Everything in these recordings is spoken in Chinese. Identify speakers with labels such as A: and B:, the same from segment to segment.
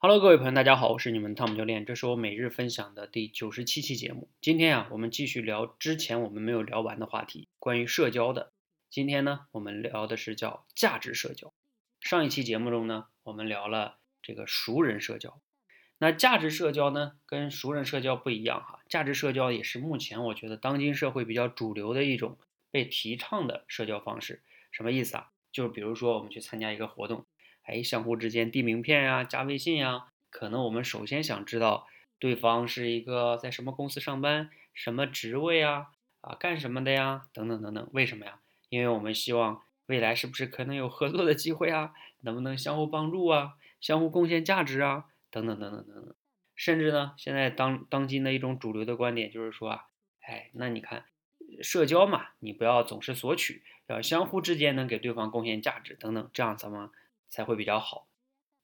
A: Hello，各位朋友，大家好，我是你们汤姆教练，这是我每日分享的第九十七期节目。今天啊，我们继续聊之前我们没有聊完的话题，关于社交的。今天呢，我们聊的是叫价值社交。上一期节目中呢，我们聊了这个熟人社交。那价值社交呢，跟熟人社交不一样哈。价值社交也是目前我觉得当今社会比较主流的一种被提倡的社交方式。什么意思啊？就是比如说我们去参加一个活动。哎，相互之间递名片呀，加微信呀，可能我们首先想知道对方是一个在什么公司上班，什么职位啊，啊，干什么的呀，等等等等。为什么呀？因为我们希望未来是不是可能有合作的机会啊，能不能相互帮助啊，相互贡献价值啊，等等等等等等。甚至呢，现在当当今的一种主流的观点就是说啊，哎，那你看，社交嘛，你不要总是索取，要相互之间能给对方贡献价值等等，这样怎么？才会比较好。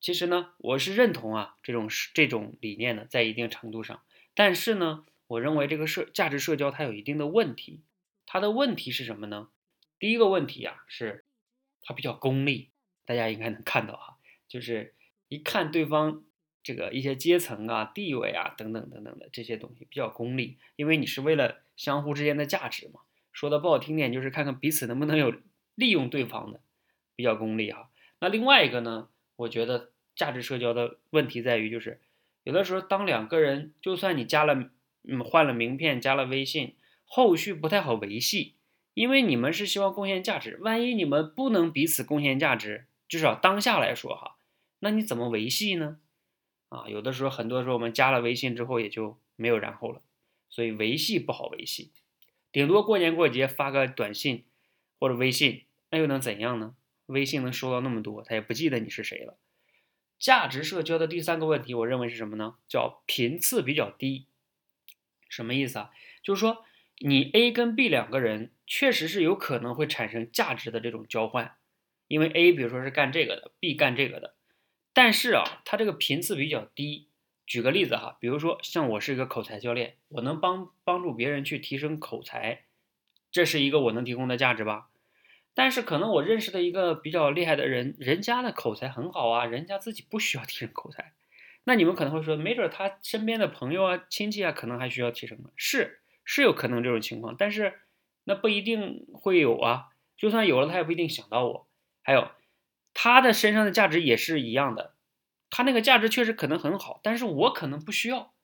A: 其实呢，我是认同啊这种这种理念的，在一定程度上。但是呢，我认为这个社价值社交它有一定的问题。它的问题是什么呢？第一个问题啊，是它比较功利。大家应该能看到哈，就是一看对方这个一些阶层啊、地位啊等等等等的这些东西比较功利，因为你是为了相互之间的价值嘛。说的不好听点，就是看看彼此能不能有利用对方的，比较功利哈。那另外一个呢？我觉得价值社交的问题在于，就是有的时候，当两个人就算你加了，嗯，换了名片，加了微信，后续不太好维系，因为你们是希望贡献价值，万一你们不能彼此贡献价值，至少当下来说哈，那你怎么维系呢？啊，有的时候，很多时候我们加了微信之后也就没有然后了，所以维系不好维系，顶多过年过节发个短信或者微信，那又能怎样呢？微信能收到那么多，他也不记得你是谁了。价值社交的第三个问题，我认为是什么呢？叫频次比较低。什么意思啊？就是说你 A 跟 B 两个人确实是有可能会产生价值的这种交换，因为 A 比如说是干这个的，B 干这个的，但是啊，它这个频次比较低。举个例子哈，比如说像我是一个口才教练，我能帮帮助别人去提升口才，这是一个我能提供的价值吧？但是可能我认识的一个比较厉害的人，人家的口才很好啊，人家自己不需要提升口才。那你们可能会说，没准他身边的朋友啊、亲戚啊，可能还需要提升呢。是是有可能这种情况，但是那不一定会有啊。就算有了，他也不一定想到我。还有他的身上的价值也是一样的，他那个价值确实可能很好，但是我可能不需要。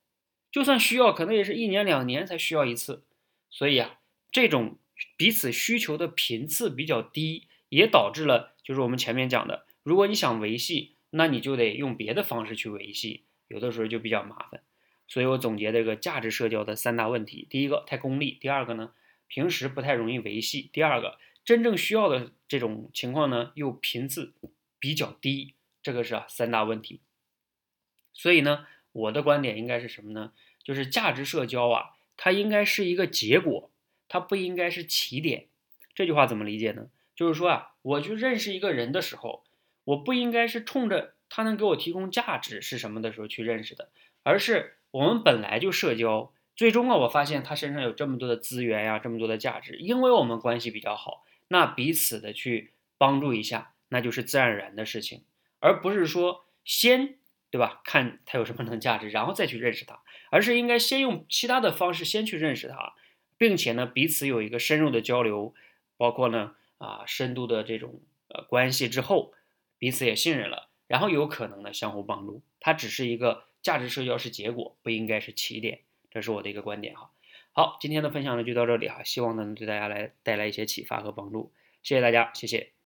A: 就算需要，可能也是一年两年才需要一次。所以啊，这种。彼此需求的频次比较低，也导致了就是我们前面讲的，如果你想维系，那你就得用别的方式去维系，有的时候就比较麻烦。所以我总结这个价值社交的三大问题：第一个太功利，第二个呢平时不太容易维系，第二个真正需要的这种情况呢又频次比较低，这个是啊三大问题。所以呢，我的观点应该是什么呢？就是价值社交啊，它应该是一个结果。它不应该是起点，这句话怎么理解呢？就是说啊，我去认识一个人的时候，我不应该是冲着他能给我提供价值是什么的时候去认识的，而是我们本来就社交，最终啊，我发现他身上有这么多的资源呀，这么多的价值，因为我们关系比较好，那彼此的去帮助一下，那就是自然而然的事情，而不是说先对吧，看他有什么能价值，然后再去认识他，而是应该先用其他的方式先去认识他。并且呢，彼此有一个深入的交流，包括呢啊深度的这种呃关系之后，彼此也信任了，然后有可能呢相互帮助。它只是一个价值社交是结果，不应该是起点。这是我的一个观点哈。好，今天的分享呢就到这里哈，希望能对大家来带来一些启发和帮助。谢谢大家，谢谢。